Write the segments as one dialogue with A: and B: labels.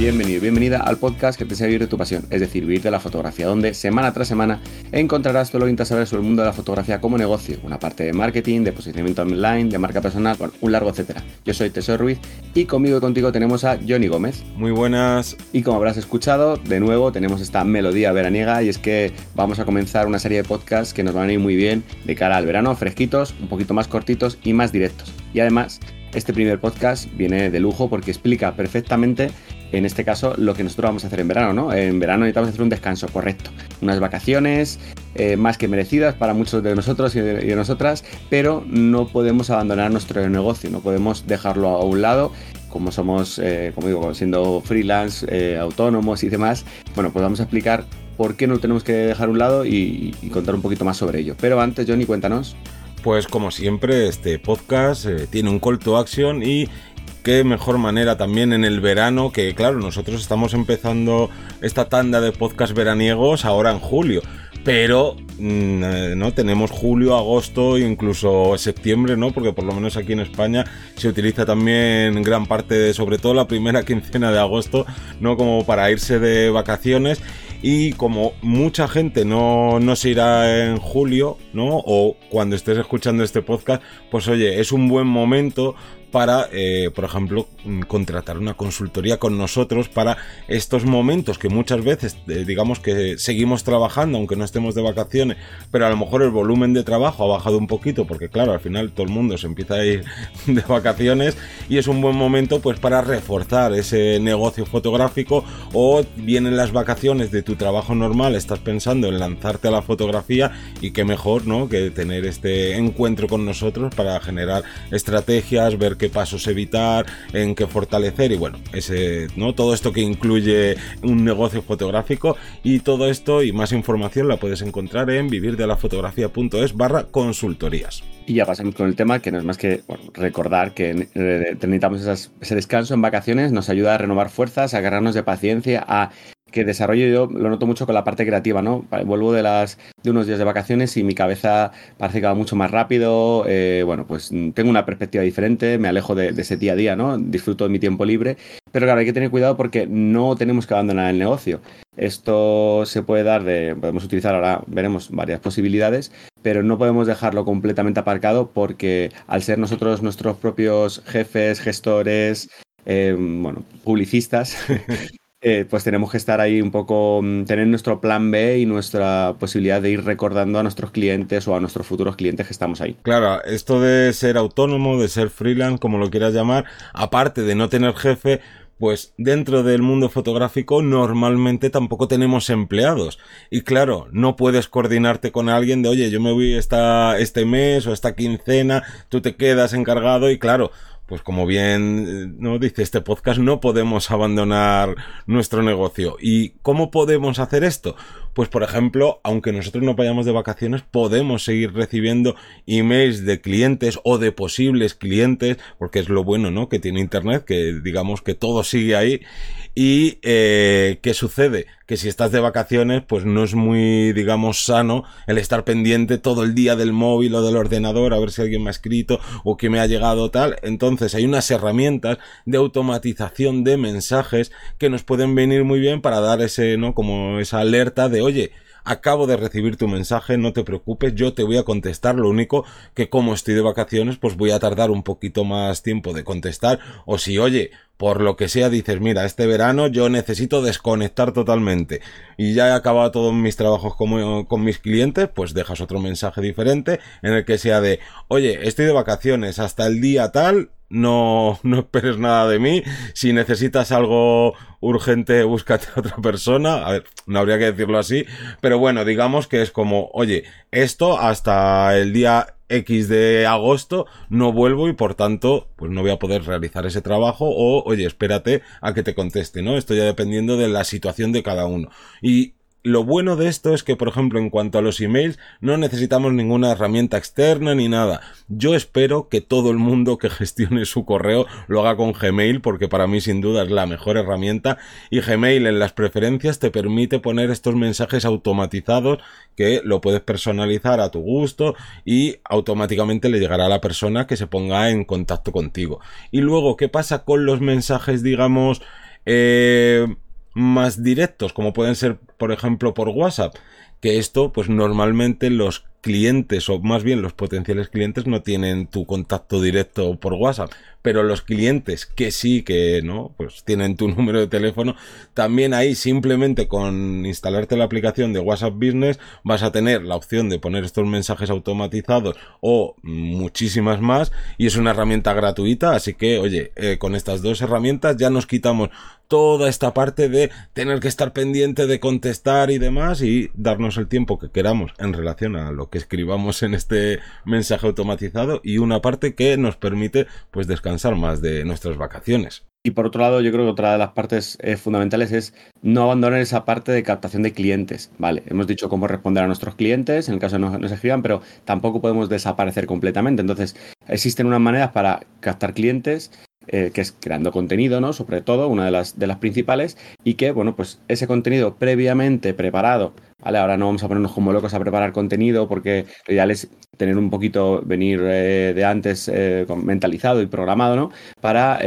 A: Bienvenido, bienvenida al podcast que te enseña a vivir de tu pasión, es decir, vivir de la fotografía, donde semana tras semana encontrarás todo lo que necesitas saber sobre el mundo de la fotografía como negocio, una parte de marketing, de posicionamiento online, de marca personal, bueno, un largo etcétera. Yo soy Tesoro Ruiz y conmigo y contigo tenemos a Johnny Gómez.
B: Muy buenas.
A: Y como habrás escuchado, de nuevo tenemos esta melodía veraniega y es que vamos a comenzar una serie de podcasts que nos van a ir muy bien de cara al verano, fresquitos, un poquito más cortitos y más directos. Y además, este primer podcast viene de lujo porque explica perfectamente en este caso, lo que nosotros vamos a hacer en verano, ¿no? En verano necesitamos hacer un descanso, correcto. Unas vacaciones eh, más que merecidas para muchos de nosotros y de, nosotras, pero no podemos abandonar nuestro negocio, no podemos dejarlo a un lado. Como somos, eh, como digo, siendo freelance, eh, autónomos y demás, bueno, pues vamos a explicar por qué no lo tenemos que dejar a un lado y, y contar un poquito más sobre ello. Pero antes, Johnny, cuéntanos.
B: Pues como siempre, este podcast tiene un call to action y qué mejor manera también en el verano, que claro, nosotros estamos empezando esta tanda de podcast veraniegos ahora en julio. Pero mm, eh, no tenemos julio, agosto e incluso septiembre, ¿no? Porque por lo menos aquí en España se utiliza también gran parte, sobre todo la primera quincena de agosto, ¿no? Como para irse de vacaciones y como mucha gente no, no, se irá en julio, ¿no? O cuando estés escuchando este podcast, pues oye, es un buen momento para, eh, por ejemplo, mm, contratar una consultoría con nosotros para estos momentos que muchas veces, eh, digamos que seguimos trabajando, aunque no estemos de vacaciones, pero a lo mejor el volumen de trabajo ha bajado un poquito, porque claro, al final todo el mundo se empieza a ir de vacaciones y es un buen momento pues para reforzar ese negocio fotográfico o vienen las vacaciones de tu trabajo normal, estás pensando en lanzarte a la fotografía y qué mejor, ¿no? Que tener este encuentro con nosotros para generar estrategias, ver qué pasos evitar, en qué fortalecer y bueno, ese, ¿no? Todo esto que incluye un negocio fotográfico y todo esto y más información la puedes encontrar en vivirdelafotografía.es barra consultorías.
A: Y ya pasamos con el tema que no es más que recordar que eh, necesitamos ese descanso en vacaciones, nos ayuda a renovar fuerzas, a agarrarnos de paciencia, a que desarrollo yo lo noto mucho con la parte creativa, ¿no? Vuelvo de las de unos días de vacaciones y mi cabeza parece que va mucho más rápido, eh, bueno, pues tengo una perspectiva diferente, me alejo de, ese día a día, ¿no? Disfruto de mi tiempo libre, pero claro, hay que tener cuidado porque no tenemos que abandonar el negocio. Esto se puede dar de, podemos utilizar ahora, veremos varias posibilidades, pero no podemos dejarlo completamente aparcado porque al ser nosotros nuestros propios jefes, gestores, eh, bueno, publicistas, Eh, pues tenemos que estar ahí un poco, mm, tener nuestro plan B y nuestra posibilidad de ir recordando a nuestros clientes o a nuestros futuros clientes que estamos ahí.
B: Claro, esto de ser autónomo, de ser freelance, como lo quieras llamar, aparte de no tener jefe, pues dentro del mundo fotográfico normalmente tampoco tenemos empleados. Y claro, no puedes coordinarte con alguien de, oye, yo me voy esta, este mes o esta quincena, tú te quedas encargado y claro, pues como bien eh, no dice este podcast, no podemos abandonar nuestro negocio. ¿Y cómo podemos hacer esto? Pues por ejemplo, aunque nosotros no vayamos de vacaciones, podemos seguir recibiendo emails de clientes o de posibles clientes, porque es lo bueno, ¿no? Que tiene internet, que digamos que todo sigue ahí. Y eh, ¿qué sucede? Que si estás de vacaciones, pues no es muy, digamos, sano el estar pendiente todo el día del móvil o del ordenador a ver si alguien me ha escrito o que me ha llegado tal. Entonces hay unas herramientas de automatización de mensajes que nos pueden venir muy bien para dar ese, ¿no? Como esa alerta de oye, acabo de recibir tu mensaje, no te preocupes, yo te voy a contestar, lo único que como estoy de vacaciones, pues voy a tardar un poquito más tiempo de contestar, o si oye, por lo que sea dices, mira, este verano yo necesito desconectar totalmente y ya he acabado todos mis trabajos con, con mis clientes, pues dejas otro mensaje diferente en el que sea de, oye, estoy de vacaciones hasta el día tal, no, no esperes nada de mí. Si necesitas algo urgente, búscate a otra persona. A ver, no habría que decirlo así, pero bueno, digamos que es como, oye, esto hasta el día X de agosto no vuelvo y por tanto, pues no voy a poder realizar ese trabajo o, oye, espérate a que te conteste, ¿no? Esto ya dependiendo de la situación de cada uno. Y lo bueno de esto es que, por ejemplo, en cuanto a los emails, no necesitamos ninguna herramienta externa ni nada. Yo espero que todo el mundo que gestione su correo lo haga con Gmail, porque para mí sin duda es la mejor herramienta. Y Gmail en las preferencias te permite poner estos mensajes automatizados que lo puedes personalizar a tu gusto y automáticamente le llegará a la persona que se ponga en contacto contigo. Y luego, ¿qué pasa con los mensajes, digamos, eh, más directos, como pueden ser, por ejemplo, por WhatsApp, que esto, pues normalmente los clientes, o más bien los potenciales clientes, no tienen tu contacto directo por WhatsApp. Pero los clientes que sí, que no, pues tienen tu número de teléfono, también ahí simplemente con instalarte la aplicación de WhatsApp Business vas a tener la opción de poner estos mensajes automatizados o muchísimas más y es una herramienta gratuita, así que oye, eh, con estas dos herramientas ya nos quitamos toda esta parte de tener que estar pendiente de contestar y demás y darnos el tiempo que queramos en relación a lo que escribamos en este mensaje automatizado y una parte que nos permite pues descansar más de nuestras vacaciones.
A: Y por otro lado, yo creo que otra de las partes eh, fundamentales es no abandonar esa parte de captación de clientes. Vale, hemos dicho cómo responder a nuestros clientes, en el caso de no nos escriban, pero tampoco podemos desaparecer completamente. Entonces, existen unas maneras para captar clientes eh, que es creando contenido, ¿no? Sobre todo, una de las, de las principales, y que, bueno, pues ese contenido previamente preparado, ¿vale? Ahora no vamos a ponernos como locos a preparar contenido porque lo ideal es tener un poquito, venir eh, de antes eh, mentalizado y programado, ¿no? Para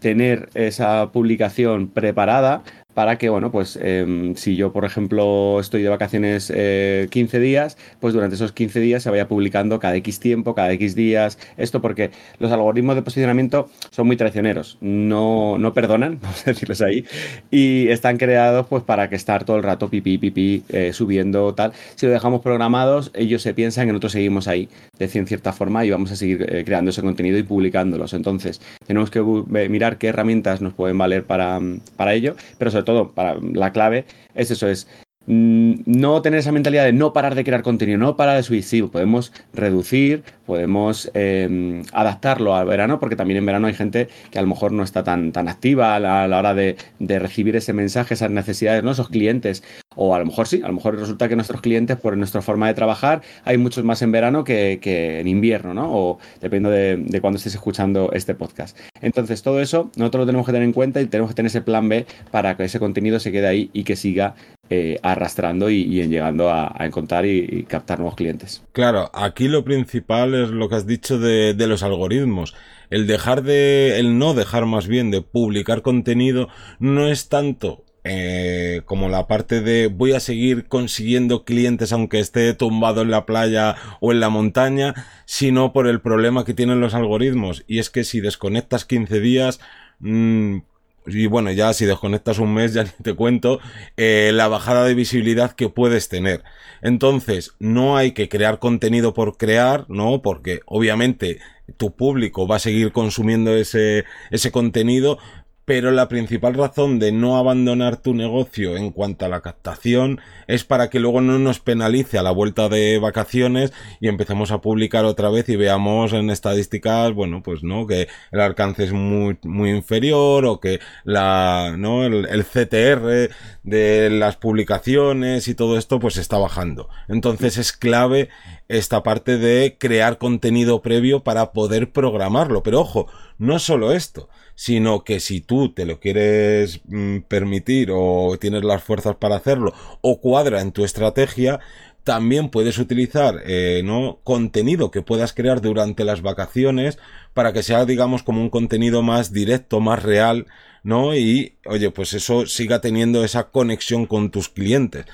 A: tener esa publicación preparada para que, bueno, pues em, si yo, por ejemplo, estoy de vacaciones 15 eh, días, pues durante esos 15 días se vaya publicando cada X tiempo, cada X días, esto porque los algoritmos de posicionamiento son muy traicioneros, no, no perdonan, vamos a decirles ahí, y están creados pues para que estar todo el rato pipí, pipí, eh, subiendo tal. Si lo dejamos programados, ellos se piensan que nosotros seguimos ahí, de cierta forma, y vamos a seguir eh, creando ese contenido y publicándolos. Entonces, tenemos que mirar qué herramientas nos pueden valer para, para ello, pero sobre todo, para la clave es eso, es no tener esa mentalidad de no parar de crear contenido, no parar de sí, podemos reducir, podemos em, adaptarlo al verano, porque también en verano hay gente que a lo mejor no está tan, tan activa a la, hora de, recibir ese mensaje, esas necesidades, ¿no? esos clientes, o a lo mejor sí, a lo mejor resulta que nuestros clientes, por nuestra forma de trabajar, hay muchos más en verano que, en invierno, ¿no? O depende de, de cuando estés escuchando este podcast. Entonces, todo eso nosotros lo tenemos que tener en cuenta y tenemos que tener ese plan B para que ese contenido se quede ahí y que siga eh, arrastrando y, llegando a, encontrar y, captar nuevos clientes.
B: Claro, aquí lo principal es lo que has dicho de, de los algoritmos. El dejar de, el no dejar más bien de publicar contenido no es tanto eh, como la parte de voy a seguir consiguiendo clientes aunque esté tumbado en la playa o en la montaña, sino por el problema que tienen los algoritmos. Y es que si desconectas 15 días, mmm, y bueno, ya si desconectas un mes, ya te cuento, eh, la bajada de visibilidad que puedes tener. Entonces, no hay que crear contenido por crear, ¿no? Porque obviamente tu público va a seguir consumiendo ese, ese contenido, pero la principal razón de no abandonar tu negocio en cuanto a la captación es para que luego no nos penalice a la vuelta de vacaciones y empecemos a publicar otra vez y veamos en estadísticas, bueno, pues no, que el alcance es muy, muy inferior o que la, no, el, el CTR de las publicaciones y todo esto pues está bajando. Entonces es clave esta parte de crear contenido previo para poder programarlo. Pero ojo, no solo esto, sino que si tú te lo quieres mm, permitir o tienes las fuerzas para hacerlo o cuadra en tu estrategia, también puedes utilizar eh, ¿no? contenido que puedas crear durante las vacaciones para que sea digamos como un contenido más directo, más real, ¿no? Y oye, pues eso siga teniendo esa conexión con tus clientes.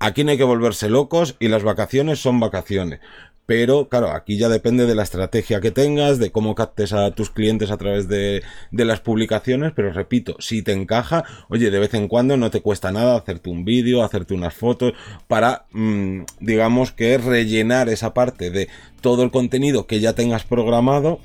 B: Aquí no hay que volverse locos y las vacaciones son vacaciones. Pero claro, aquí ya depende de la estrategia que tengas, de cómo captes a tus clientes a través de, las publicaciones. Pero repito, si te encaja, oye, de vez en cuando no te cuesta nada hacerte un vídeo, hacerte unas fotos para, mm, digamos que rellenar esa parte de todo el contenido que ya tengas programado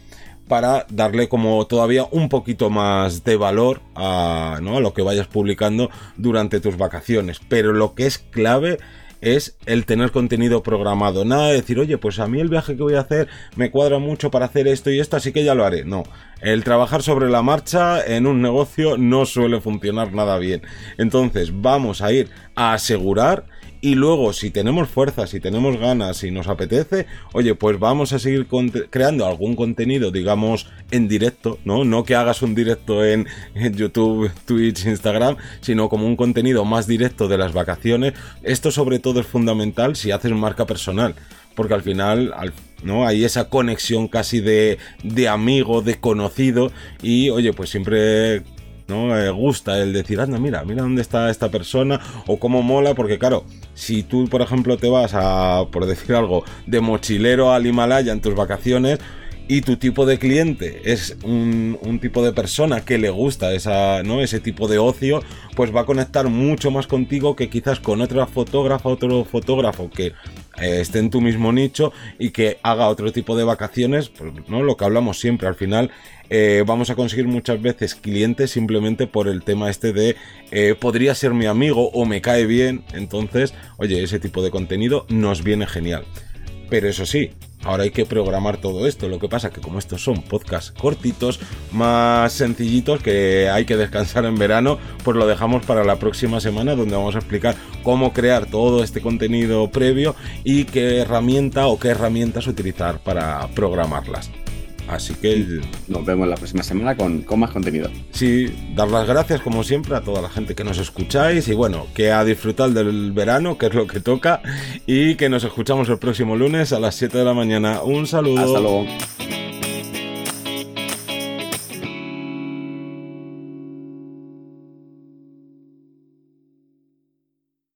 B: para darle como todavía un poquito más de valor a lo que vayas publicando durante tus vacaciones. Pero lo que es clave es el tener contenido programado. Nada de decir, oye, pues a mí el viaje que voy a hacer me cuadra mucho para hacer esto y esto, así que ya lo haré. No, el trabajar sobre la marcha en un negocio no suele funcionar nada bien. Entonces vamos a ir a asegurar y luego, si tenemos fuerza, si tenemos ganas, si nos apetece, oye, pues vamos a seguir creando algún contenido, digamos, en directo, ¿no? No que hagas un directo en, YouTube, Twitch, Instagram, sino como un contenido más directo de las vacaciones. Esto sobre todo es fundamental si haces marca personal porque al final no hay esa conexión casi de, de amigo de conocido y oye pues siempre ¿no? Eh, gusta el decir, anda, mira, mira dónde está esta persona o cómo mola, porque claro, si tú, por ejemplo, te vas a, por decir algo, de mochilero al Himalaya en tus vacaciones, y tu tipo de cliente es un, tipo de persona que le gusta esa, ¿no? ese tipo de ocio, pues va a conectar mucho más contigo que quizás con otra fotógrafa, otro fotógrafo que esté en tu mismo nicho y que haga otro tipo de vacaciones, pues, ¿no? Lo que hablamos siempre, al final eh, vamos a conseguir muchas veces clientes simplemente por el tema este de eh, podría ser mi amigo o me cae bien, entonces, oye, ese tipo de contenido nos viene genial. Pero eso sí, ahora hay que programar todo esto. Lo que pasa que como estos son podcasts cortitos, más sencillitos, que hay que descansar en verano, pues lo dejamos para la próxima semana donde vamos a explicar cómo crear todo este contenido previo y qué herramienta o qué herramientas utilizar para programarlas. Así que
A: nos vemos la próxima semana con, más contenido.
B: Sí, dar las gracias como siempre a toda la gente que nos escucháis y bueno, que a disfrutar del verano, que es lo que toca, y que nos escuchamos el próximo lunes a las 7 de la mañana. Un saludo.
A: Hasta luego.